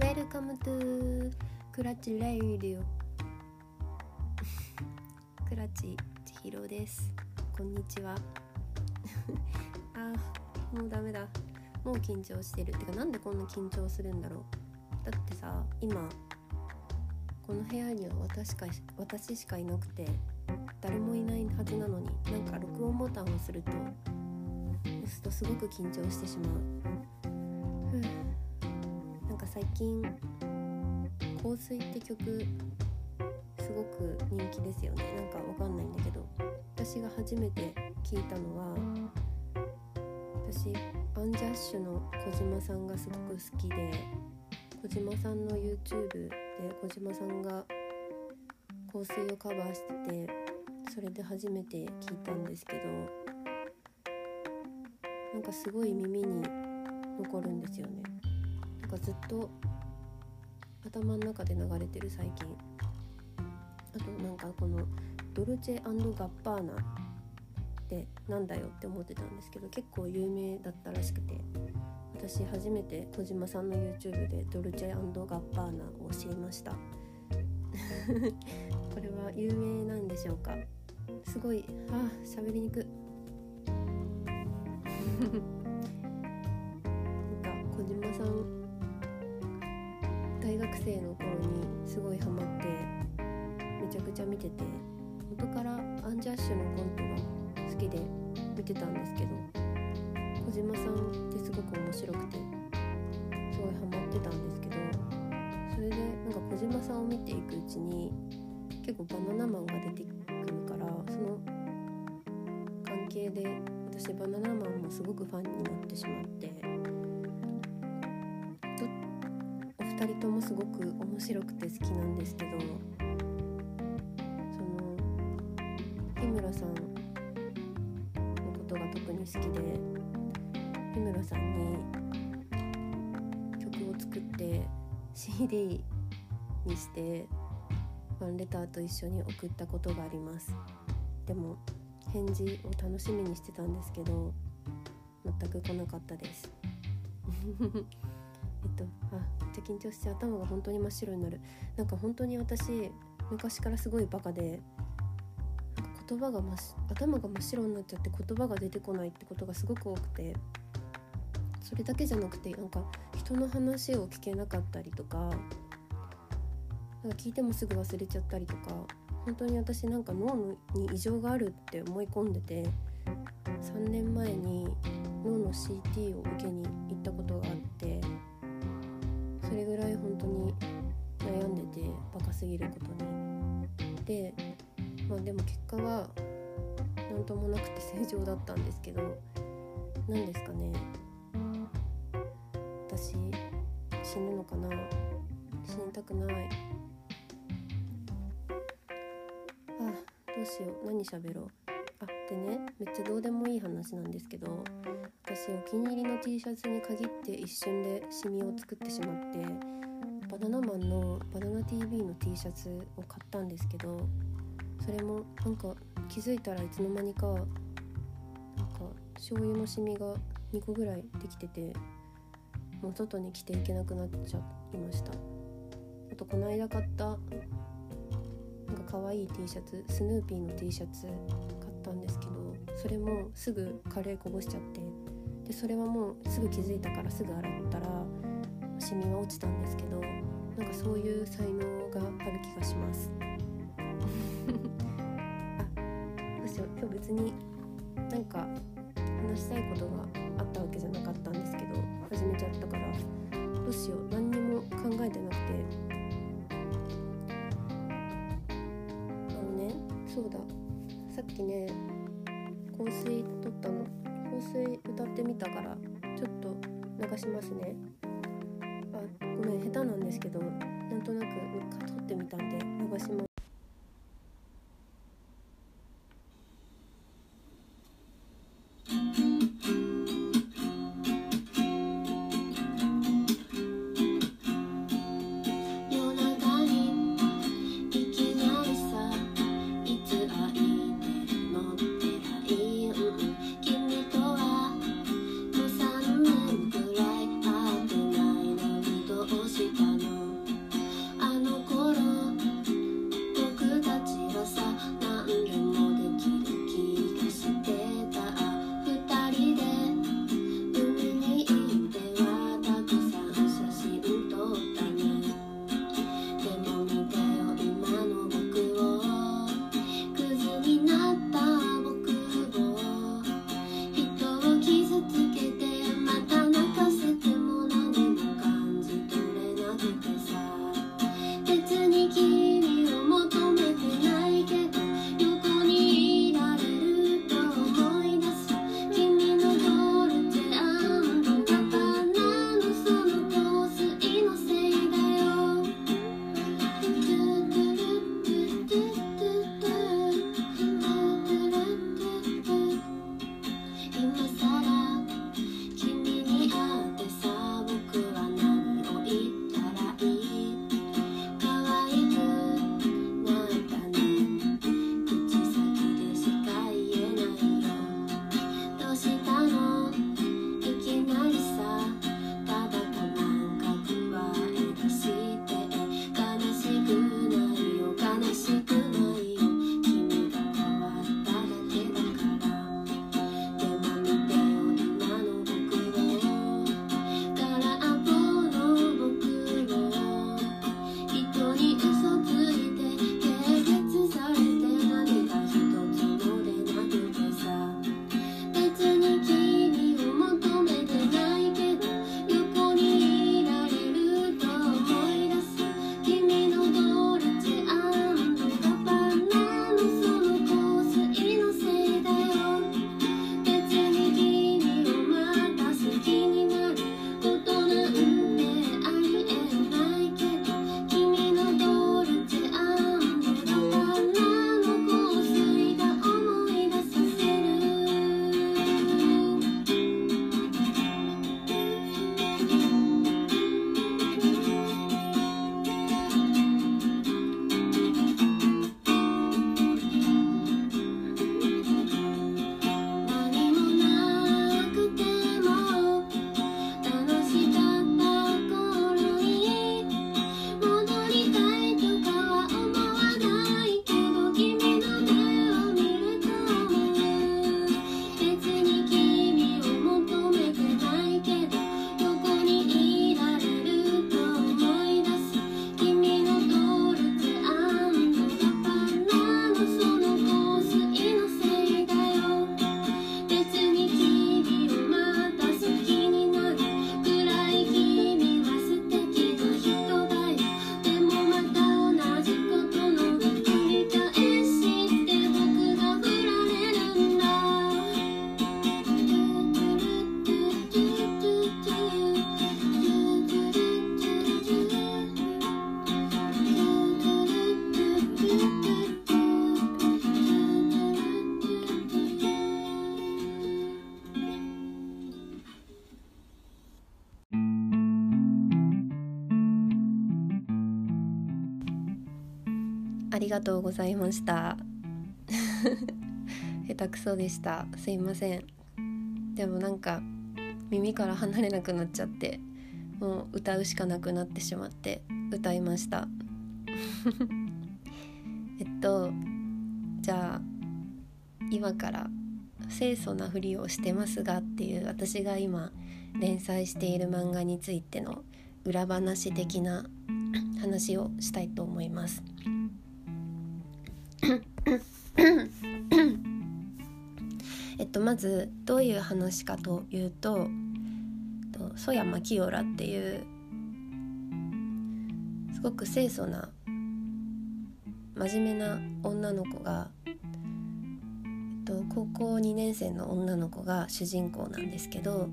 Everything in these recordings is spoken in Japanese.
Welcome to クラッチレイディオクラッチ千尋です。こんにちは。あーもうダメだ。もう緊張してる。てかなんでこんな緊張するんだろう。だってさ今この部屋には私か私しかいなくて。誰もいないはずなのになんか録音ボタンを押すると押すとすごく緊張してしまう。ふう。なんか最近「香水」って曲すごく人気ですよね。なんかわかんないんだけど私が初めて聞いたのは私アンジャッシュの小島さんがすごく好きで小島さんの YouTube で小島さんが香水をカバーしててそれで初めて聞いたんですけどなんかすごい耳に残るんですよね。なんかずっと頭の中で流れてる最近。あとなんかこのドルチェガッパーナってなんだよって思ってたんですけど結構有名だったらしくて。私初めて小島さんの YouTube でドルチェガッパーナを知りました。これは有名なんでしょうか？すごい。あ喋りにく なんか小島さん大学生の頃にすごいハマってめちゃくちゃ見てて元からアンジャッシュのコントが好きで見てたんですけど小島さんってすごく面白くてすごいハマってたんですけどそれでなんか小島さんを見ていくうちに結構バナナマンが出てくるで私バナナマンもすごくファンになってしまってお二人ともすごく面白くて好きなんですけどその日村さんのことが特に好きで日村さんに曲を作って CD にしてファンレターと一緒に送ったことがあります。でも返事を楽しみにしてたんですけど全く来なかったです。えっとあめっちゃ緊張して頭が本当に真っ白になる。なんか本当に私昔からすごいバカで言葉が真頭が真っ白になっちゃって言葉が出てこないってことがすごく多くてそれだけじゃなくてなんか人の話を聞けなかったりとかなんか聞いてもすぐ忘れちゃったりとか本当に私なんか脳に異常があるって思い込んでて3年前に脳の CT を受けに行ったことがあってそれぐらい本当に悩んでてバカすぎることに。でまあでも結果は何ともなくて正常だったんですけど何ですかね。私死ぬのかな？死にたくない。しよう。何喋ろう。あでねめっちゃどうでもいい話なんですけど私お気に入りの T シャツに限って一瞬でシミを作ってしまってバナナマンのバナナ TV の T シャツを買ったんですけどそれもなんか気づいたらいつの間にかなんか醤油のシミが2個ぐらいできててもう外に着ていけなくなっちゃいました。あとこの間買った可愛い T シャツスヌーピーの T シャツ買ったんですけどそれもすぐカレーこぼしちゃってでそれはもうすぐ気づいたからすぐ洗ったらシミは落ちたんですけどなんかそういう才能がある気がします。あどうしよう。今日別になんか話したいことがあったわけじゃなかったんですけど始めちゃったからどうしよう。何にも考えてなくてそうだ。さっきね香水撮ったの。香水歌ってみたからちょっと流しますね。あごめん下手なんですけどなんとなく撮ってみたんで流します。ありがとうございました。下手くそでした。すいません。でもなんか耳から離れなくなっちゃってもう歌うしかなくなってしまって歌いました。えっとじゃあ今から清楚なふりをしてますがっていう私が今連載している漫画についての裏話的な話をしたいと思います。とまずどういう話かというと曽山清良っていうすごく清楚な真面目な女の子が、えっと、高校2年生の女の子が主人公なんですけど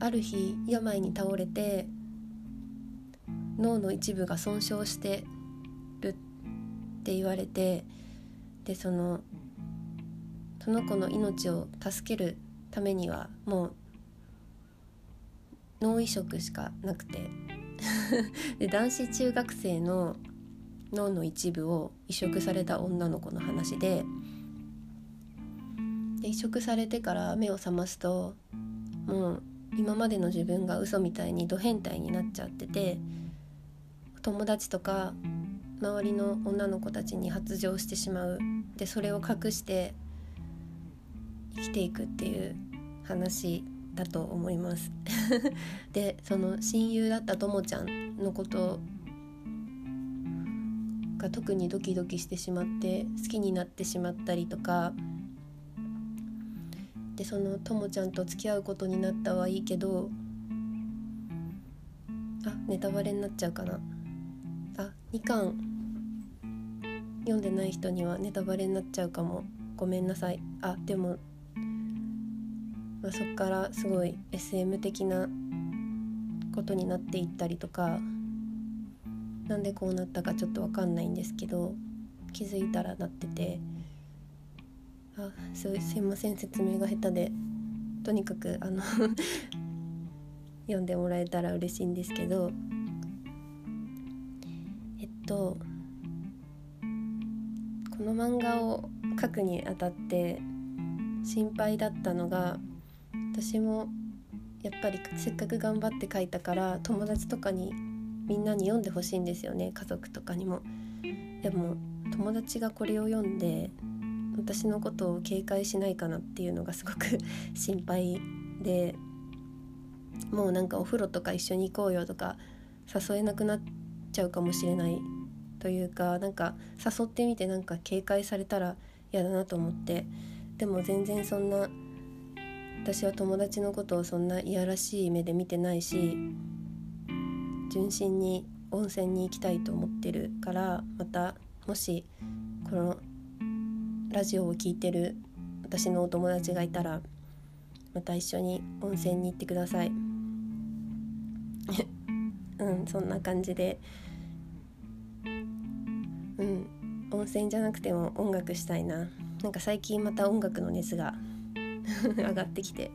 ある日病に倒れて脳の一部が損傷してるって言われてでそのその子の命を助けるためにはもう脳移植しかなくて。で男子中学生の脳の一部を移植された女の子の話で。で移植されてから目を覚ますともう今までの自分が嘘みたいにド変態になっちゃってて友達とか周りの女の子たちに発情してしまう。でそれを隠して生きていくっていう話だと思います。でその親友だったともちゃんのことが特にドキドキしてしまって好きになってしまったりとか。でそのともちゃんと付き合うことになったはいいけどあネタバレになっちゃうかな。あ2巻読んでない人にはネタバレになっちゃうかも。ごめんなさい。あでも、まあ、そっからすごい SM 的なことになっていったりとかなんでこうなったかちょっと分かんないんですけど気づいたらなっててあすすいません説明が下手でとにかくあの 読んでもらえたら嬉しいんですけどえっとこの漫画を書くにあたって心配だったのが私もやっぱりせっかく頑張って書いたから友達とかにみんなに読んでほしいんですよね家族とかにも。でも友達がこれを読んで私のことを警戒しないかなっていうのがすごく 心配でもうなんかお風呂とか一緒に行こうよとか誘えなくなっちゃうかもしれないというかなんか誘ってみてなんか警戒されたら嫌だなと思ってでも全然そんな私は友達のことをそんないやらしい目で見てないし純真に温泉に行きたいと思ってるからまたもしこのラジオを聴いてる私のお友達がいたらまた一緒に温泉に行ってください。うんそんな感じで。うん温泉じゃなくても音楽したいな。なんか最近また音楽の熱が 上がってきて。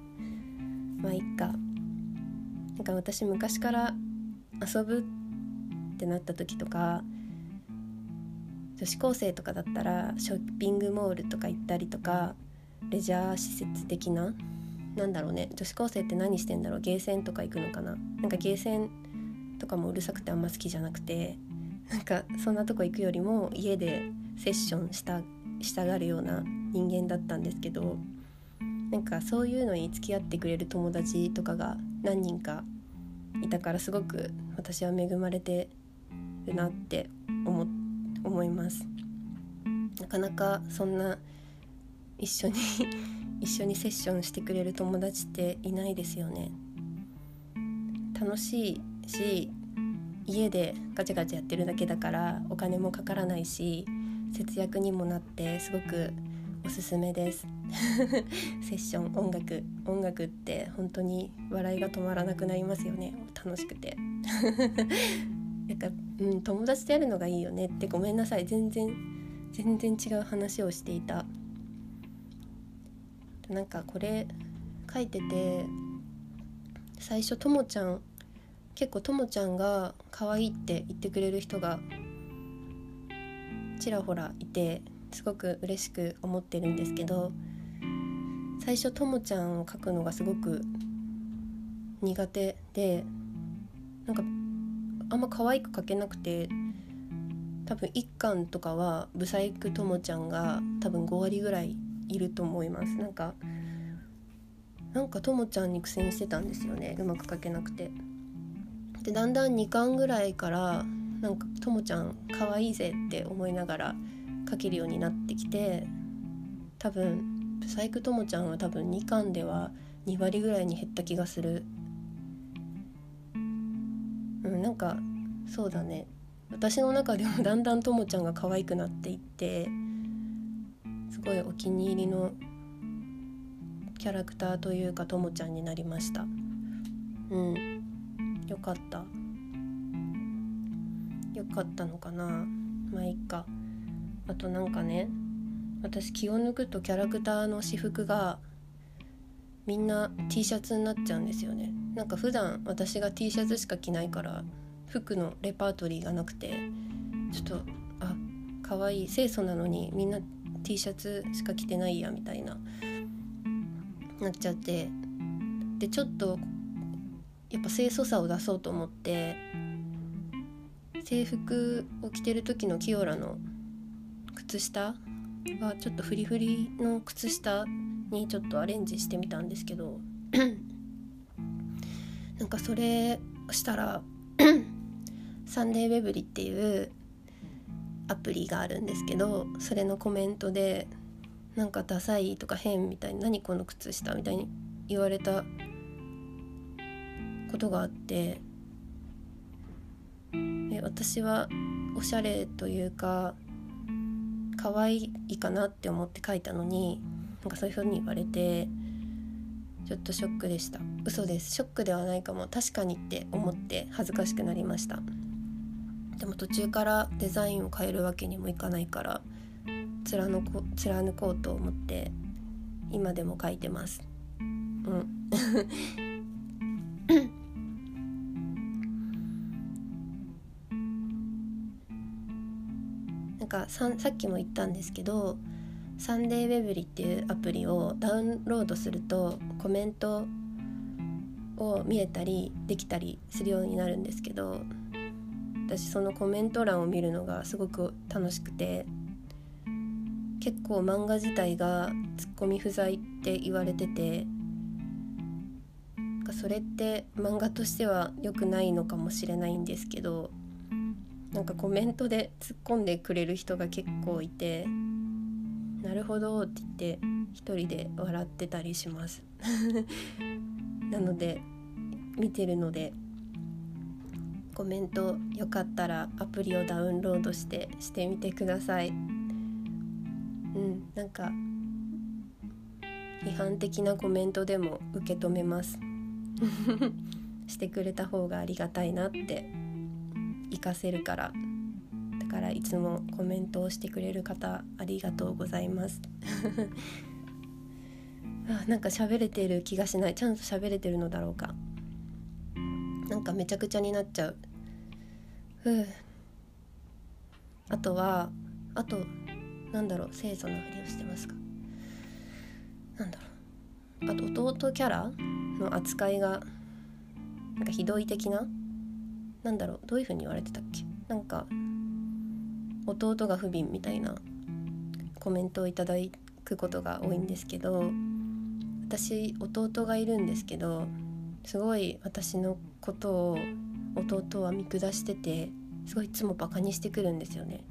まあいっか。なんか私昔から遊ぶってなった時とか女子高生とかだったらショッピングモールとか行ったりとかレジャー施設的ななんだろうね。女子高生って何してんだろう。ゲーセンとか行くのかな。なんかゲーセンとかもうるさくてあんま好きじゃなくてなんかそんなとこ行くよりも家でセッションしたしたがるような人間だったんですけどなんかそういうのに付き合ってくれる友達とかが何人かいたからすごく私は恵まれてるなって思思います。なかなかそんな一緒に 一緒にセッションしてくれる友達っていないですよね。楽しいし家でガチャガチャやってるだけだからお金もかからないし節約にもなってすごくおすすめです。セッション音楽。音楽って本当に笑いが止まらなくなりますよね。楽しくて。なんか、うん、友達とやるのがいいよねってごめんなさい。全然全然違う話をしていた。なんかこれ書いてて最初ともちゃん結構ともちゃんが可愛いって言ってくれる人がちらほらいてすごく嬉しく思ってるんですけど最初ともちゃんを描くのがすごく苦手でなんかあんま可愛く描けなくて多分1巻とかはブサイクともちゃんが多分5割ぐらいいると思います。なんかなんかともちゃんに苦戦してたんですよねうまく描けなくて。でだんだん2巻ぐらいからなんかともちゃん可愛いぜって思いながら描けるようになってきて多分ブサイクともちゃんは多分2巻では2割ぐらいに減った気がする。うんなんかそうだね。私の中でもだんだんともちゃんが可愛くなっていってすごいお気に入りのキャラクターというかともちゃんになりました。うん。よかった。よかったのかな。まあいっか。あとなんかね私気を抜くとキャラクターの私服がみんな T シャツになっちゃうんですよね。なんか普段私が T シャツしか着ないから服のレパートリーがなくてちょっとあ可愛い清楚なのにみんな T シャツしか着てないやみたいななっちゃって。でちょっとやっぱ清楚さを出そうと思って制服を着てる時のキオラの靴下はちょっとフリフリの靴下にちょっとアレンジしてみたんですけど なんかそれしたら サンデーウェブリっていうアプリがあるんですけどそれのコメントでなんかダサいとか変みたいに何この靴下みたいに言われたことがあってえ私はおしゃれというか可愛いかなって思って書いたのになんかそういう風に言われてちょっとショックでした。嘘です。ショックではないかも。確かにって思って恥ずかしくなりました。でも途中からデザインを変えるわけにもいかないから貫こ貫こうと思って今でも書いてます。うん。ささっきも言ったんですけどサンデーウェブリっていうアプリをダウンロードするとコメントを見えたりできたりするようになるんですけど私そのコメント欄を見るのがすごく楽しくて結構漫画自体がツッコミ不在って言われててそれって漫画としては良くないのかもしれないんですけどなんかコメントで突っ込んでくれる人が結構いてなるほどって言って一人で笑ってたりします。なので見てるのでコメントよかったらアプリをダウンロードしてしてみてください。うんなんか批判的なコメントでも受け止めます。してくれた方がありがたいなって活かせるから。だからいつもコメントをしてくれる方ありがとうございます。あなんか喋れてる気がしない。ちゃんと喋れてるのだろうか。なんかめちゃくちゃになっちゃう。ふう。あとはあとなんだろう。清楚なふりをしてますか。なんだろう。あと弟キャラの扱いがなんかひどい的ななんだろうどういう風に言われてたっけ？なんか弟が不憫みたいなコメントをいただくことが多いんですけど私弟がいるんですけどすごい私のことを弟は見下しててすごいいつもバカにしてくるんですよね。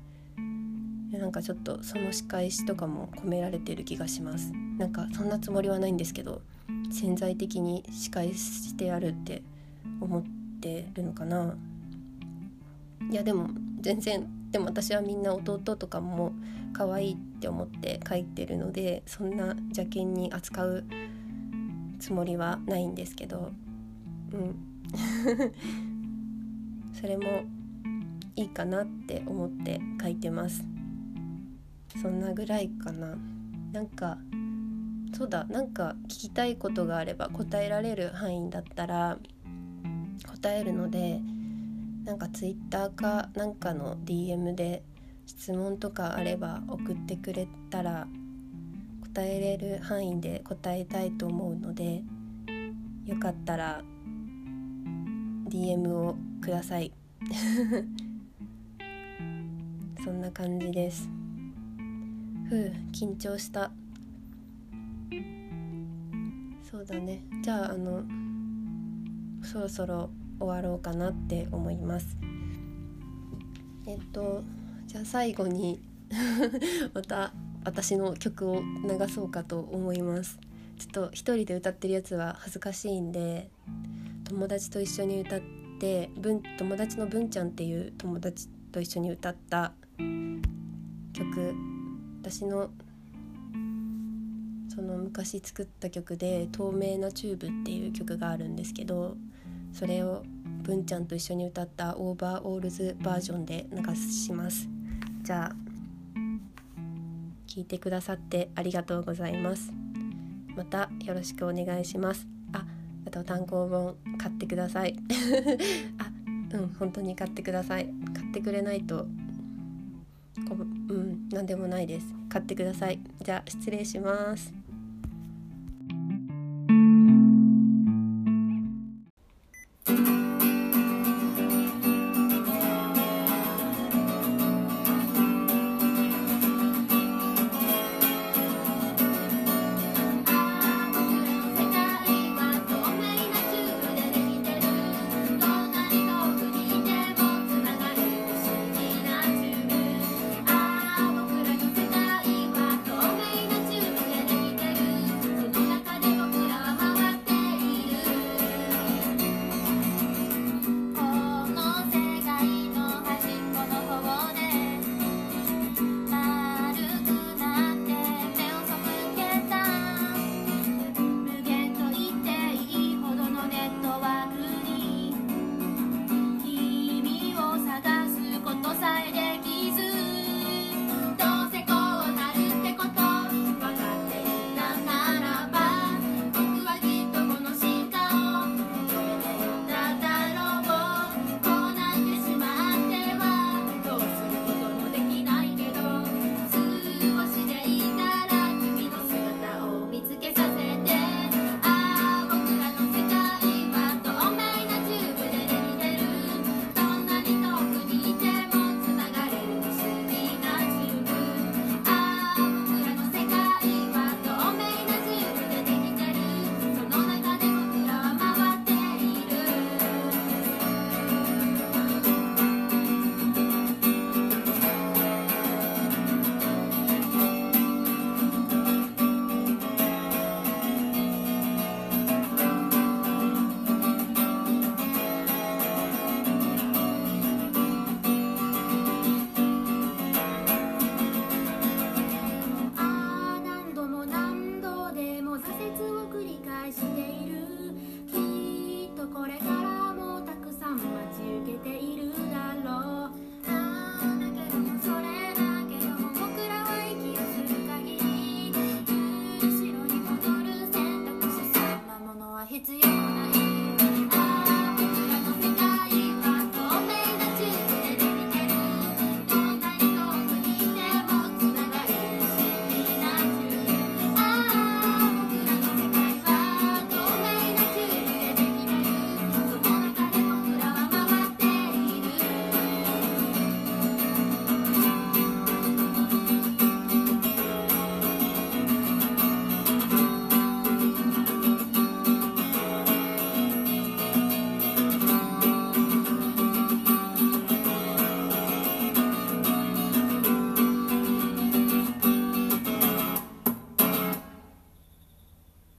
なんかちょっとその仕返しとかも込められてる気がします。なんかそんなつもりはないんですけど潜在的に仕返してやるって思っててるのかな。いやでも全然でも私はみんな弟とかも可愛いって思って書いてるのでそんな邪険に扱うつもりはないんですけど。うん。それもいいかなって思って書いてます。そんなぐらいかな。なんかそうだなんか聞きたいことがあれば答えられる範囲だったら答えるのでなんかツイッターかなんかの DM で質問とかあれば送ってくれたら答えれる範囲で答えたいと思うのでよかったら DM をください。そんな感じです。ふう緊張した。そうだね。じゃああのそろそろ終わろうかなって思います。えっとじゃあ最後に また私の曲を流そうかと思います。ちょっと一人で歌ってるやつは恥ずかしいんで友達と一緒に歌って文友達の文ちゃんっていう友達と一緒に歌った曲。私のその昔作った曲で「透明なチューブ」っていう曲があるんですけどそれを文ちゃんと一緒に歌ったオーバーオールズバージョンで流します。じゃあ聞いてくださってありがとうございます。またよろしくお願いします。ああと単行本買ってください。あうん本当に買ってください。買ってくれないとこうん何でもないです。買ってください。じゃあ失礼します。